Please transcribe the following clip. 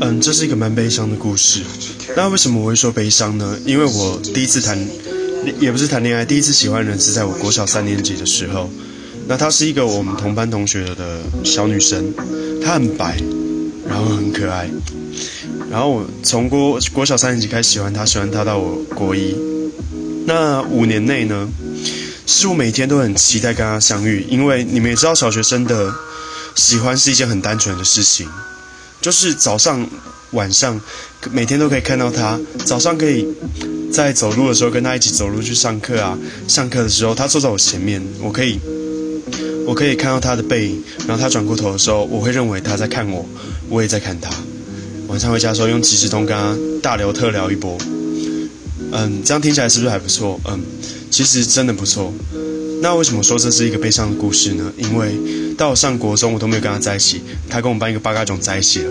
嗯，这是一个蛮悲伤的故事。那为什么我会说悲伤呢？因为我第一次谈，也不是谈恋爱，第一次喜欢人是在我国小三年级的时候。那她是一个我们同班同学的小女生，她很白，然后很可爱。然后我从国国小三年级开始喜欢她，喜欢她到我国一。那五年内呢，是我每天都很期待跟她相遇，因为你们也知道，小学生的喜欢是一件很单纯的事情。就是早上、晚上，每天都可以看到他。早上可以在走路的时候跟他一起走路去上课啊。上课的时候，他坐在我前面，我可以，我可以看到他的背影。然后他转过头的时候，我会认为他在看我，我也在看他。晚上回家的时候，用即时通跟他大聊特聊一波。嗯，这样听起来是不是还不错？嗯，其实真的不错。那为什么说这是一个悲伤的故事呢？因为到上国中，我都没有跟他在一起，他跟我们班一个八嘎囧在一起了。